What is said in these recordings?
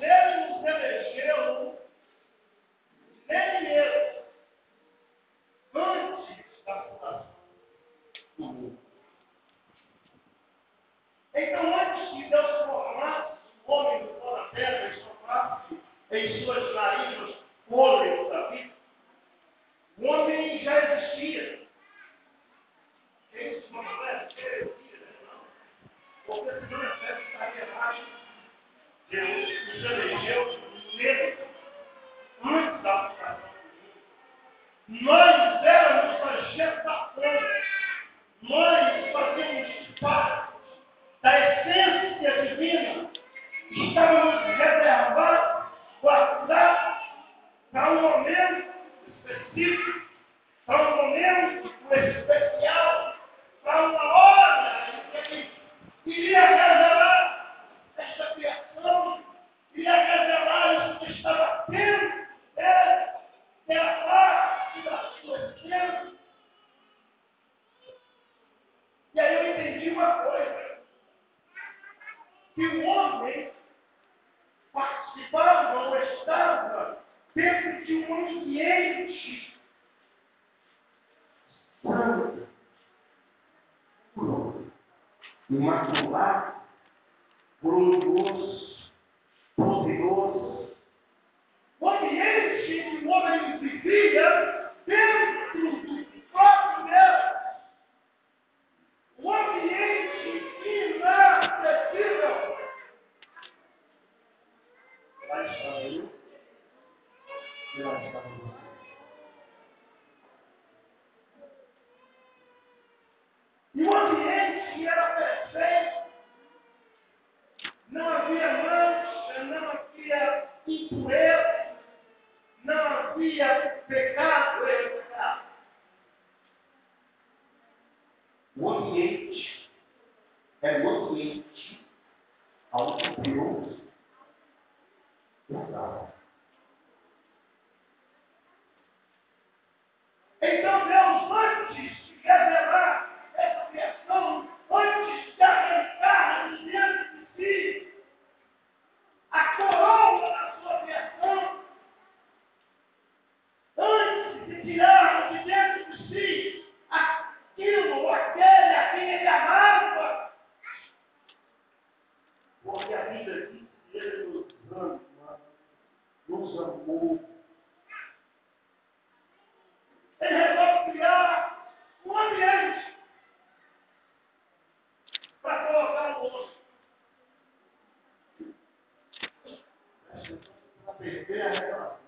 ele nos elegeu irmãos, andam aqui a Israel, não aqui Gracias.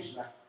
Krishna.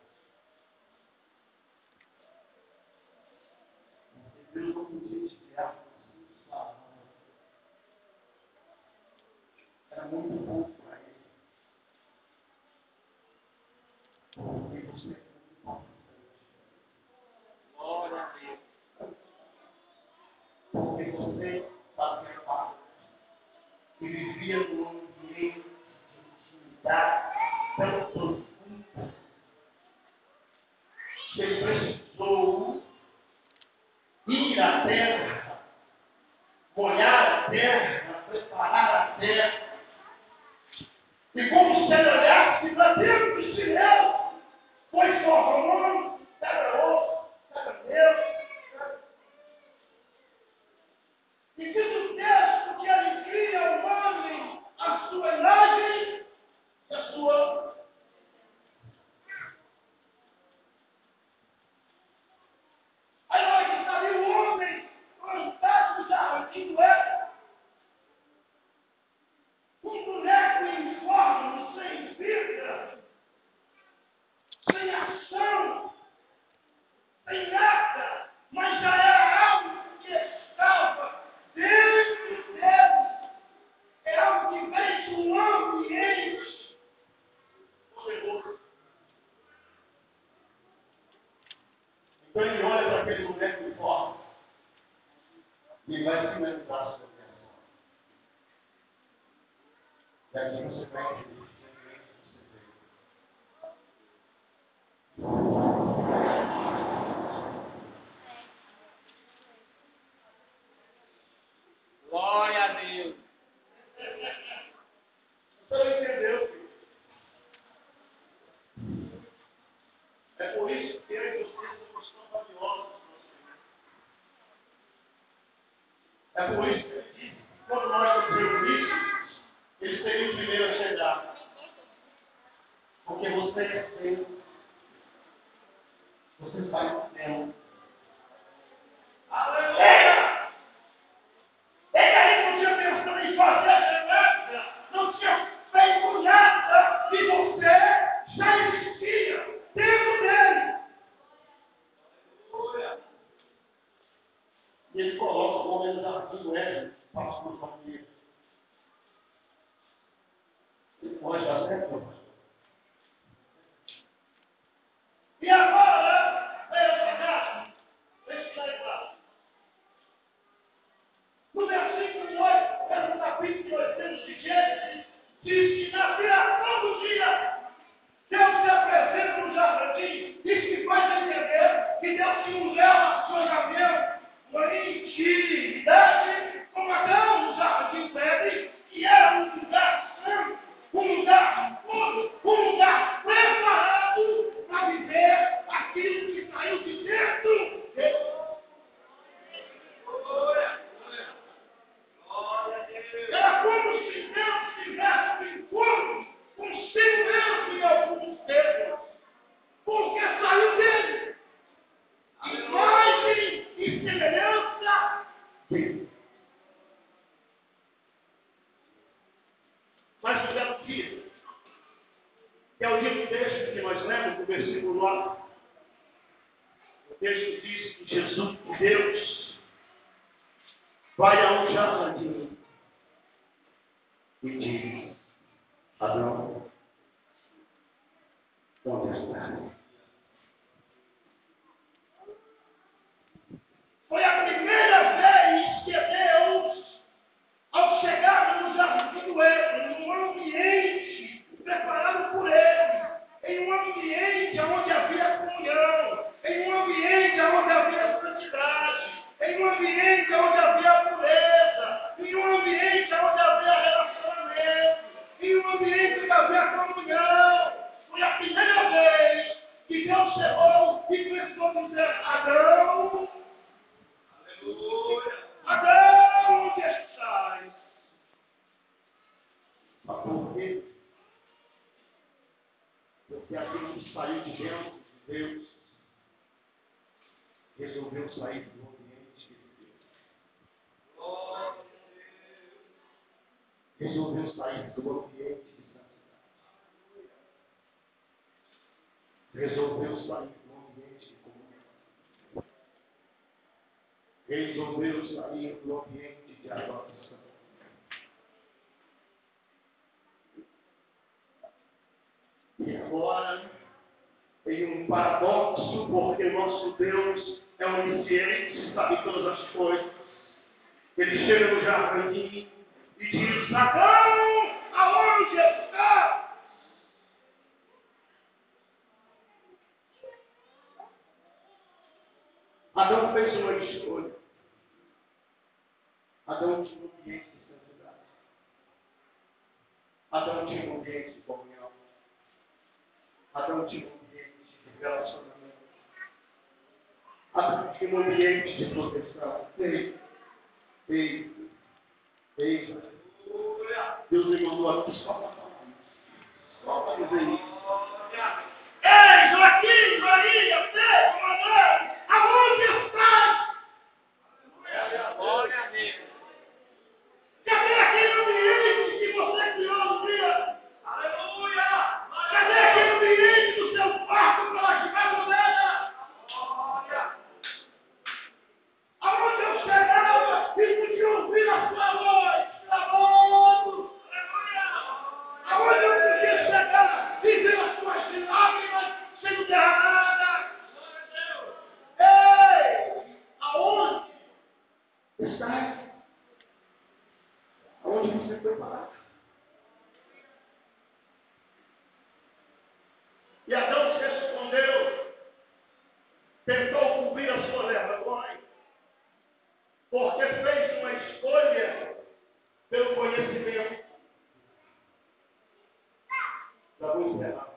chave a sua Deus. É por isso que eu e você somos tão valiosos. É por isso todo dia. Deus te apresenta no jardim e te faz entender que Deus te leva a sua janela. Não é mentira. resolveu sair do ambiente de comunhão. Resolveu sair do ambiente de adoração. E agora, em um paradoxo, porque nosso Deus é onisciente, sabe todas as coisas. Ele chega no jardim e diz: Adão, aonde está? Adão fez uma escolha. Adão tinha um ambiente de santidade. Adão tinha um ambiente de comunhão. Adão tinha um ambiente de relacionamento. Adão tinha um ambiente de proteção. Ei, ei, ei. Deus me mandou aqui só para falar isso. Só para dizer isso. Ei, Joaquim, Maria, Pedro, Manuel, aonde estás? Glória a Deus. Cadê aquele ambiente que você criou no dia? Aleluia. Cadê aquele ambiente do seu quarto para jogar moeda? Glória. Aonde eu chegava e podia ouvir a sua voz, clamando. Aonde eu podia chegar e ver as suas lágrimas sendo derramadas. Ei! Aonde está? Aonde você foi parar? E Adão se escondeu, tentou cobrir a sua vergonha, porque fez uma escolha pelo conhecimento. Já vou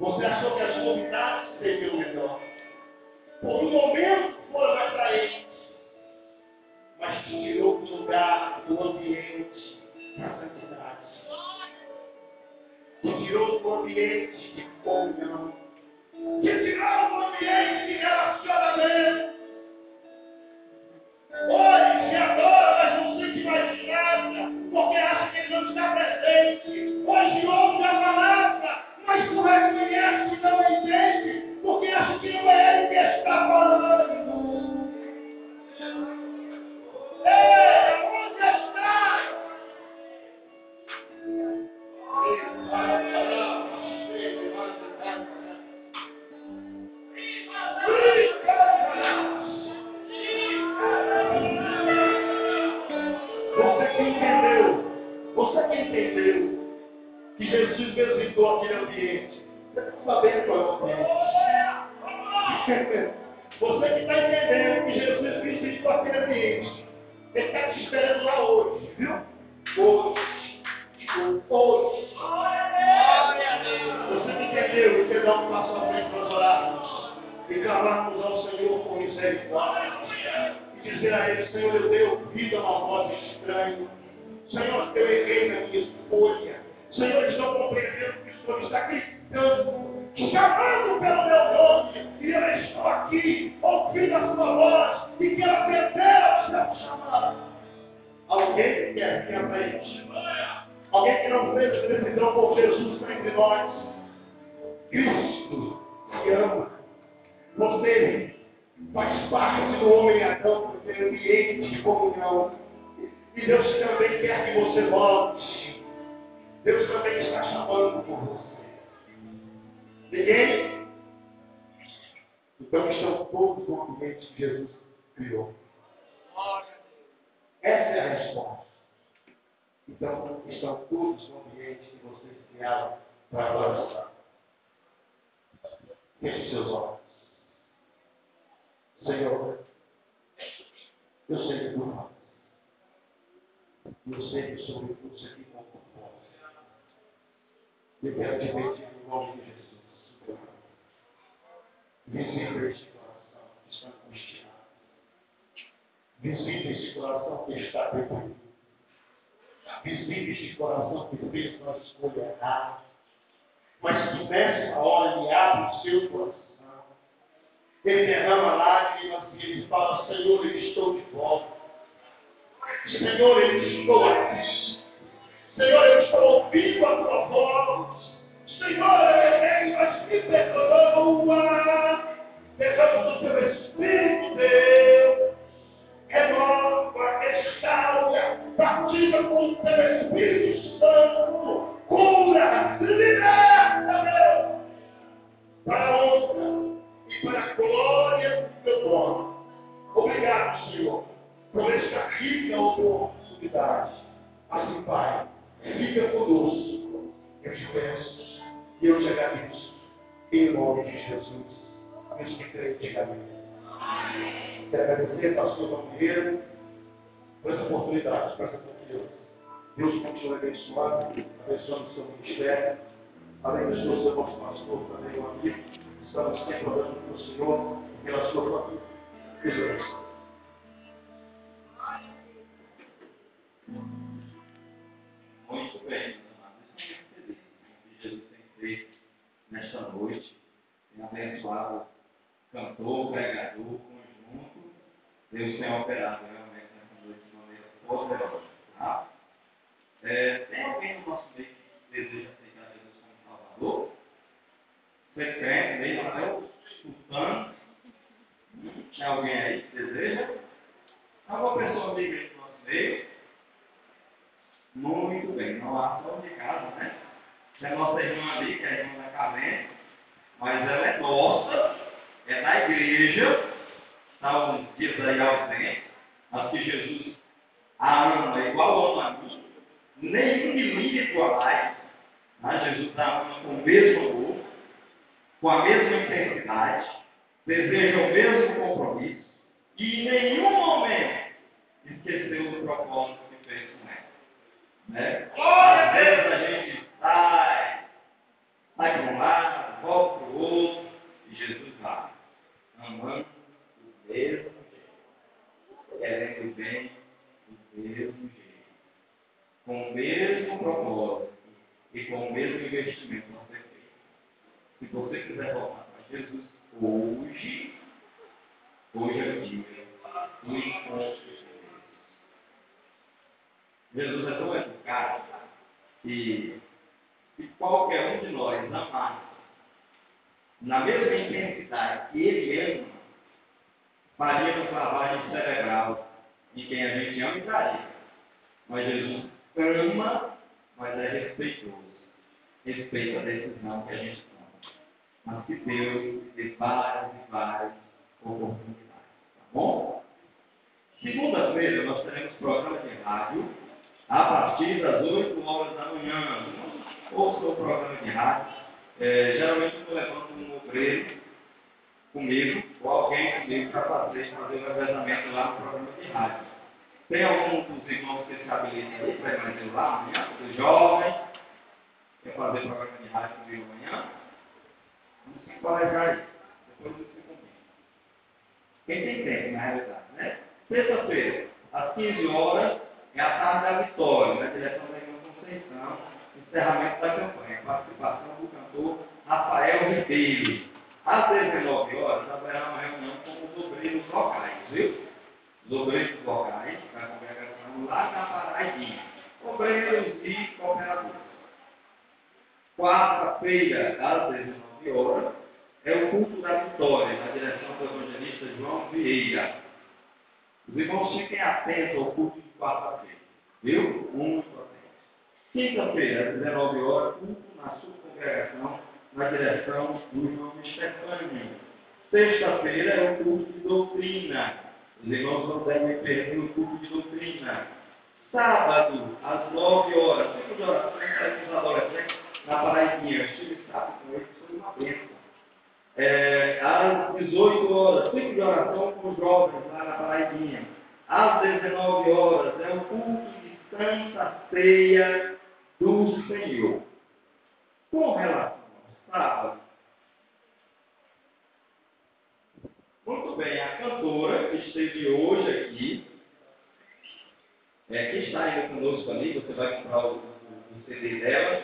Você achou que as novidades seriam melhor. Por um momento foram atraentes. Mas te tirou do lugar, do ambiente da santidade. Te tirou do ambiente de comunhão. Te tirou do ambiente de relacionamento. Porque acha é ele que está onde está? Você que entendeu, você que entendeu que Jesus visitou aquele ambiente, você está sabendo qual é o ambiente. Você que está entendendo que Jesus visitou aquele ambiente, ele está te esperando lá hoje, viu? Hoje. Hoje. eu e cada um passa à frente nós orarmos e clamarmos ao Senhor com misericórdia e dizer a Ele, Senhor, eu dei ouvido a uma voz estranha. Senhor, eu errei na minha escolha. Senhor, estou compreendendo que o Senhor está gritando, chamando pelo meu nome, e eu estou aqui, ouvindo a sua voz, e quero atender ao seu chamado. Alguém que quer à frente. Alguém que não fez decisão por Jesus entre nós. Cristo te ama. Você faz parte do homem Adão, do seu ambiente de comunhão. E Deus também quer que você volte. Deus também está chamando por você. Ninguém? Então estão todos no ambiente que Jesus criou. Essa é a resposta. Então estão todos no ambiente que vocês criaram para adorar. Feche seus olhos. Senhor, eu sei que tu amas. Eu sei que sobre tudo isso aqui não posso. Eu quero te pedir no nome de Jesus. Visita este coração que está angustiado. Visita este coração que está deprimido. Visita este coração que fez uma escolha errada. Mas que nessa hora ele abre o seu coração. Ele derrama lágrimas e ele fala, Senhor, eu estou de volta. Senhor, eu estou aqui. Senhor, eu estou ouvindo a tua voz. Nesta noite. Tem abençoado cantor, pregador, conjunto. Deus tem operado realmente nessa noite de maneira poderosa. Tá? É, tem alguém no nosso meio que deseja aceitar Jesus como Salvador? Você crente mesmo, até o escutando? Tem alguém aí que deseja? Alguma pessoa amiga no nosso meio? Muito bem, não há só de casa, né? É nossa irmã ali, que é a irmã da Calente, mas ela é nossa, é da igreja, está uns dias aí ausente, mas que Jesus a ama igual ama a mim, nem um milímetro a mais, né? Jesus a ama com o mesmo amor, com a mesma intensidade, deseja o mesmo compromisso, e em nenhum momento esqueceu do propósito que fez com ela. Né? Às vezes a gente sai, sai para um lado, volta para o outro, e Jesus vai, amando do mesmo jeito, querendo bem do mesmo jeito, com o mesmo propósito e com o mesmo investimento na ser feito. Se você quiser voltar para Jesus hoje, hoje é o dia do encontro de Deus. Jesus é tão educado que qualquer um de nós amar na mesma intensidade que ele ama, faria uma lavagem cerebral de quem a gente ama e daria. Mas Jesus ama, mas é respeitoso. Respeita a decisão que a gente toma. Mas que Deus dê várias e várias oportunidades. Tá bom? Segunda-feira nós teremos programa de rádio a partir das 8 horas da manhã. Ouça o programa de rádio. É, geralmente estou levando um obreiro comigo, ou alguém comigo para fazer, fazer o revezamento lá no programa de rádio. Tem algum dos irmãos que se habilitam aí para ir lá amanhã? Dos jovens? Quer fazer programa de rádio comigo amanhã? Vamos se planejar isso. Depois você combina. Quem tem tempo, na realidade, né? Sexta-feira, às 15 horas, é a tarde da vitória, na direção da Igreja Conceição, encerramento da campanha, participação do cantor Rafael Ribeiro. Às 19 horas, haverá uma reunião com os obreiros locais, viu? Os obreiros locais, da congregação lá na Paraibinha. Obreiros e cooperadores. Quarta-feira, às 19 horas, é o culto da vitória, na direção do evangelista João Vieira. Os irmãos fiquem atentos ao culto de quarta-feira, viu? Atentos. Quinta-feira, às 19 horas, culto na sua congregação, na direção do irmão Estefânio. Sexta-feira é o culto de doutrina. Os irmãos não devem perder o culto de doutrina. Sábado, às 9 horas, tempo de oração para os adolescentes na Paraibinha. Eu estive sábado com eles, foi uma bênção. É, às 18 horas, tempo de oração com os jovens lá na Paraibinha. Às 19 horas, é o culto de Santa Ceia do Senhor. Com relação ao sábado, muito bem, a cantora que esteve hoje aqui, é, que está ainda conosco ali, você vai comprar o, o, CD dela,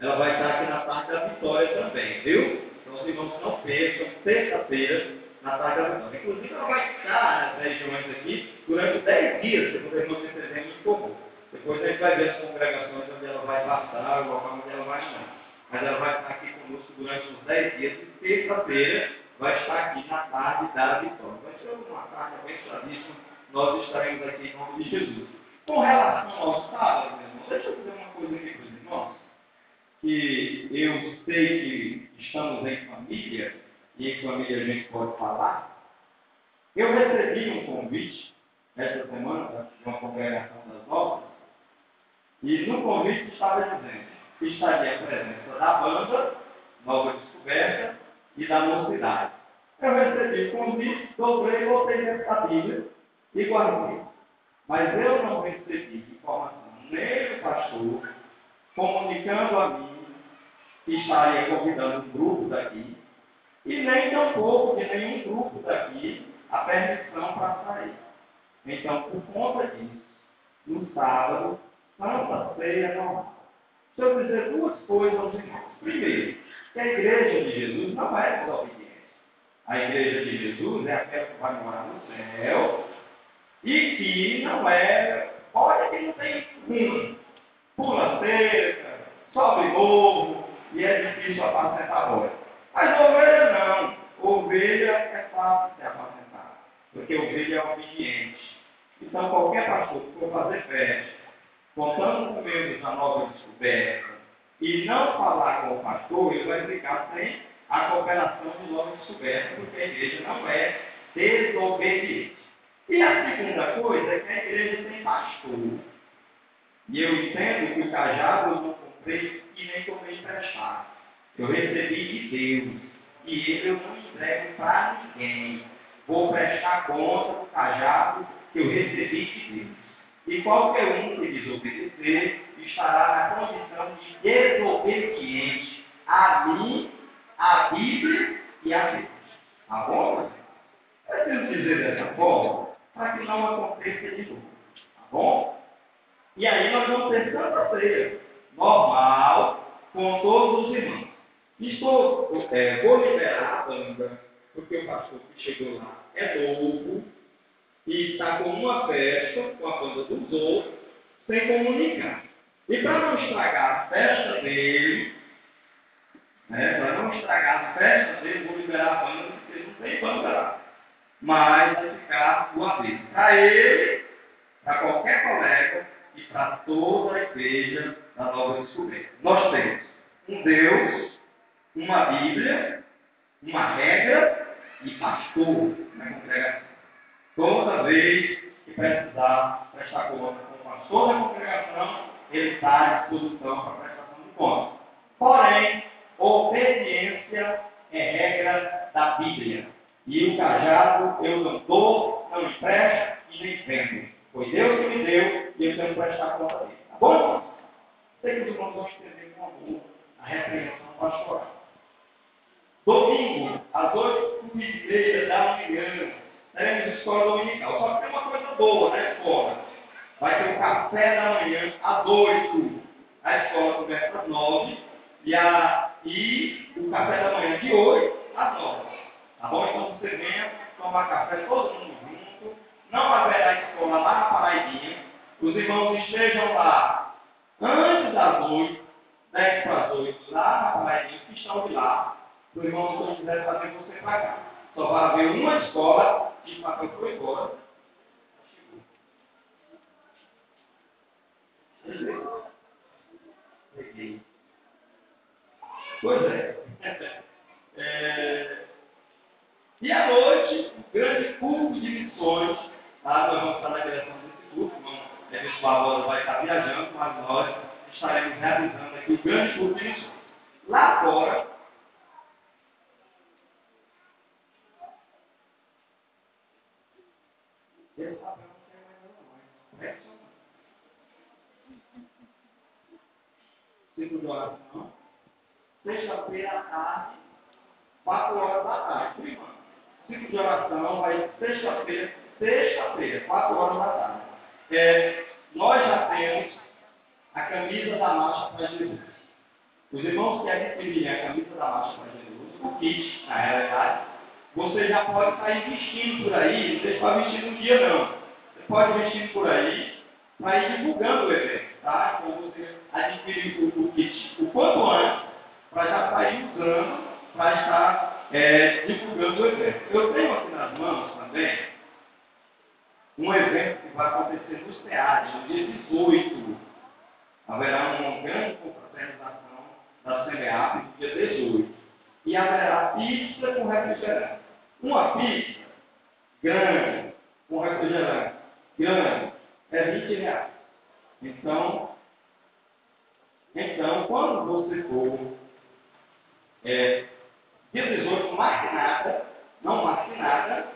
ela vai estar aqui na parte da vitória também, viu? Então os irmãos não percam, terça-feira, na tarde da vitória. Inclusive ela vai estar nas regiões aqui durante 10 dias, se vocês não se entenderem muito comum. Depois a gente vai ver as congregações onde ela vai passar, o local onde ela vai não. Mas ela vai estar aqui conosco durante uns 10 dias e terça-feira vai estar aqui na tarde da vitória. Vai ser uma tarde abençoadíssima. Nós estaremos aqui em nome de Jesus. Com relação ao sábado, meu irmão, deixa eu dizer uma coisa aqui para os irmãos. Que eu sei que estamos em família, e em família a gente pode falar. Eu recebi um convite essa semana de uma congregação das novas, e no convite estava dizendo que estaria a presença da banda, Nova Descoberta, e da mocidade. Eu recebi o convite, dobrei, voltei dentro da Bíblia e guardei. Mas eu não recebi informação nem do pastor comunicando a mim que estaria convidando um grupo daqui, e nem tampouco de nenhum grupo daqui a permissão para sair. Então, por conta disso, no sábado, Santa Ceia normal. Deixa eu dizer duas coisas aos irmãos. Primeiro, que a igreja de Jesus não é desobediente. A igreja de Jesus é aquela que vai morar no céu e que não é, olha que não tem rumo, pula cerca, sobe morro e é difícil apacentar a Mas ovelha não. Ovelha é fácil de apacentar, porque ovelha é obediente. Então qualquer pastor que for fazer festa, contando com medo da nova descoberta, e não falar com o pastor, ele vai ficar sem a cooperação de nova descoberta, porque a igreja não é desobediente. E a segunda coisa é que a igreja tem pastor. E eu entendo que o cajado eu não comprei e nem tomei emprestado. Eu recebi de Deus. E ele eu não entrego para ninguém. Vou prestar conta do cajado que eu recebi de Deus. E qualquer um que desobedecer estará na condição de desobediente a mim, a Bíblia e a Deus. Tá bom? Preciso dizer dessa forma para que não aconteça de novo. Tá bom? E aí nós vamos ter Santa Ceia, normal, com todos os irmãos. Estou, é, vou liberar a banda, porque o pastor que chegou lá é novo, e está com uma festa com a banda dos outros, sem comunicar. E para não estragar a festa dele, né, para não estragar a festa dele, vou liberar a banda, porque não tem banda lá. Mas vai ficar uma vez para ele, para qualquer colega e para toda a igreja da Nova Descoberta. Nós temos um Deus, uma Bíblia, uma regra e pastor na congregação. Toda vez que precisar prestar conta com o pastor da congregação, ele está à disposição para prestação de contas. Porém, obediência é regra da Bíblia. E o cajado eu não dou, não empresto e nem vendo. Foi Deus que me deu e eu tenho que prestar conta dele. Tá bom? Sei que os irmãos vão entender com amor a repreensão pastoral. Domingo, às oito e meia da manhã, teremos escola dominical. Só que tem uma coisa boa na escola. Vai ter o café da manhã às oito. A escola começa às nove. E, a, e o café da manhã de oito às nove. Tá bom? Então você venha tomar café todo mundo junto. Não haverá escola lá na Paraibinha. Os irmãos estejam lá antes das oito, dez para as oito, lá na Paraibinha, que estão de lá. Se o irmão não quiser fazer, você cá. Só vai haver uma escola e o papel foi embora. Pois é. é. E à noite, um grande culto de missões. Tá? Nós vamos estar na direção desse culto. O irmão Emerson Barbosa vai estar viajando, mas nós estaremos realizando aqui o grande culto de missões. Lá fora, esse papel não tem mais nada mais. De oração. Sexta-feira à tarde, 4 horas da tarde. Ciclo de oração vai sexta-feira, sexta-feira, 4 horas da tarde. É, nós já temos a camisa da marcha para Jesus. Os irmãos que adquirirem a camisa da marcha para Jesus, o kit, na realidade, você já pode sair vestindo por aí, não deixa para vestir no dia não. Você pode vestir por aí para ir divulgando o evento, tá? Então você adquirir o, o kit o quanto antes, para já sair usando, para estar é, divulgando o evento. Eu tenho aqui nas mãos também um evento que vai acontecer no SEAD, no dia 18. Haverá uma grande confraternização da CMEAP no dia 18. E haverá pizza com refrigerante. Uma pizza grande, com refrigerante grande, é 20 reais. Então, então quando você for é, dia 18, não marque nada, não marque nada,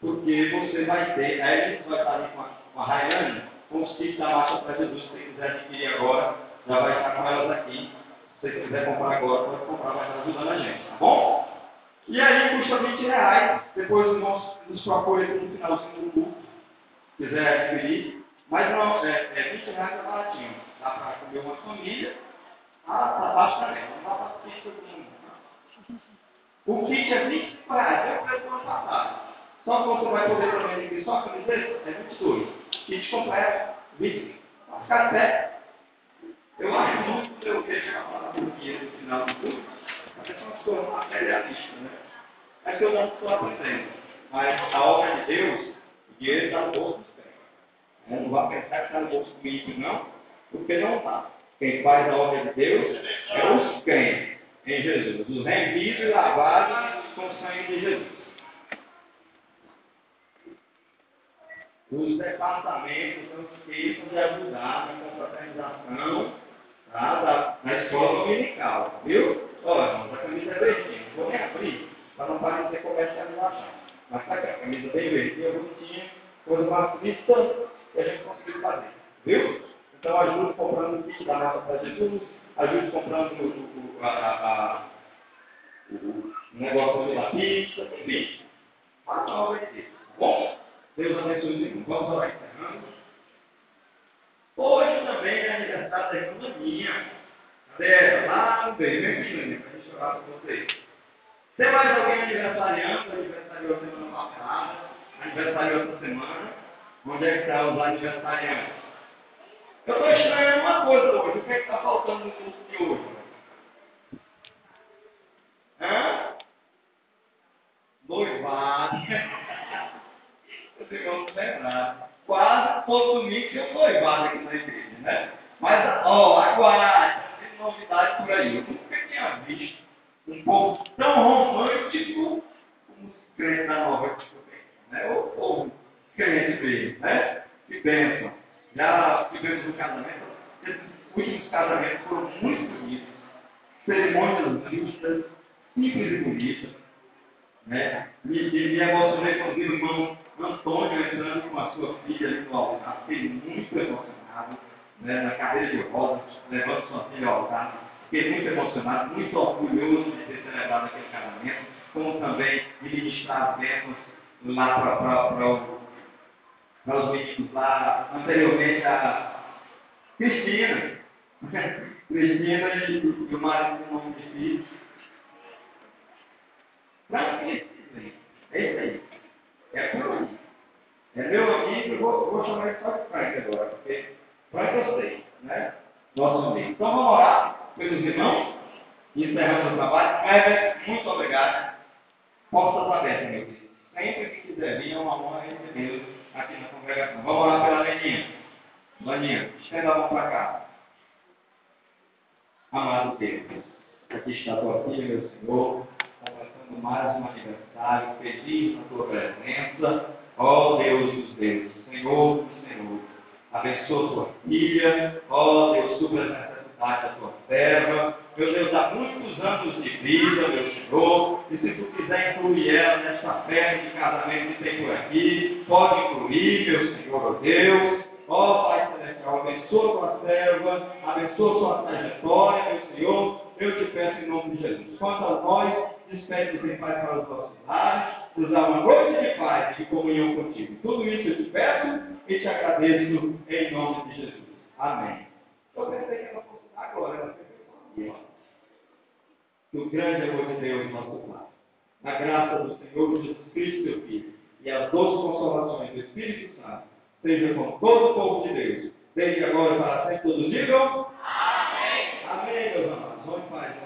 porque você vai ter, aí a gente vai estar ali com a, com a Rayane, com os kits da marcha para Jesus, se você quiser adquirir agora, já vai estar com elas aqui. Se você quiser comprar agora, pode comprar, vai estar ajudando a gente, tá bom? E aí custa 20 reais, depois irmãos nos procuram aqui no finalzinho do culto, se quiser adquirir, mas não, é, é 20 reais é baratinho, dá para comer uma família, ah, tá baixo também, não dá para assistir todo mundo. O kit é 25 reais, é o preço do ano passado. Só que você vai poder também adquirir só a camiseta, é 22. Kit completo, 25. Vai ficar certo. Eu acho muito que eu vejo a palavra no final do curso, é pessoa materialista, né? É que eu não estou aprendendo. Mas a obra de Deus, o dinheiro está no bolso crentes. Não vai pensar que está no bolso do ímpio, não, porque não está. Quem faz a obra de Deus é os crentes em Jesus. Os remidos e lavados com o sangue de Jesus. Os departamentos não esqueçam de ajudar na confraternização tá, da, na escola dominical. Viu? Olha, a camisa é verdinha. Vou nem abrir para não parecer comercialização. Mas tá aqui, a camisa bem verdinha, bonitinha, coisa mais vista que a gente conseguiu fazer. Viu? Então ajude comprando o kit da nossa para Jesus, ajude comprando o, o, a, a, o negócio da pizza, enfim. Faz uma obra de bom? Deus abençoe. Vamos orar encerrando. Hoje também é aniversário da irmã minha. Cadê? Lá no meio, vem aqui, menina, para a gente orar com vocês. Tem mais alguém aniversariando? Aniversariou semana passada, aniversariou essa semana. Onde é que está os aniversariantes? Eu estou estranhando uma coisa hoje. O que é que está faltando no curso de hoje? Hã? Noivado. Os irmãos lembraram. Quase tinha um noivado aqui na igreja, né? Mas, ó, aguarde. Tem novidade por aí. Eu nunca tinha visto um povo tão romântico como os crentes da nova né? O povo crente mesmo, né? Que bênção. Já tivemos um casamento, últimos casamentos foram muito bonitos, cerimônias justas, simples e bonitas. Né? Me, me, me emocionei quando o irmão Antônio entrando com a sua filha ali no altar, fiquei muito emocionado, né? na cadeira de rodas, levando sua filha ao altar. Fiquei muito emocionado, muito orgulhoso de ter celebrado aquele casamento, como também de ministrar as lá para os meninos lá, anteriormente a Cristina. Cristina e, e o marido o nome de filho. Para mim, é isso aí. É por aí. É meu amigo, eu vou, vou chamar ele só de Frank agora, porque Frank eu sei, né? Nosso amigo. Então vamos orar pelos irmãos e encerramos o trabalho. Herbert, muito obrigado. Portas abertas, meu filho. Sempre que quiser vir, é uma honra receber aqui na congregação. Vamos orar pela Leninha. Leninha, estenda a mão para cá. Amado Deus, aqui está a tua filha, meu Senhor, completando mais um aniversário, feliz na tua presença. Ó oh, Deus dos deuses, Senhor do Senhor, abençoa tua filha, ó oh, Deus, supra as necessidades da tua serva. Meu Deus, há muitos anos de vida, meu Senhor, e se tu quiser incluir ela nesta festa de casamento que tem por aqui, pode incluir, meu Senhor, ó Deus. Ó Pai Celestial, abençoa tua serva, abençoa tua trajetória, meu Senhor. Eu te peço em nome de Jesus. Quanto a nós, despede em paz para os nossos lares, nos dá uma noite de paz e de comunhão contigo. Tudo isso eu te peço e te agradeço em nome de Jesus. Amém. Eu pensei que ela fosse agora, ela sempre no grande amor de Deus nosso Pai, na graça do Senhor Jesus Cristo, seu Filho, e as doces consolações do Espírito Santo, seja com todo o povo de Deus, desde agora e para sempre, todos digam. Amém. Amém, meus amados. Vamos em paz.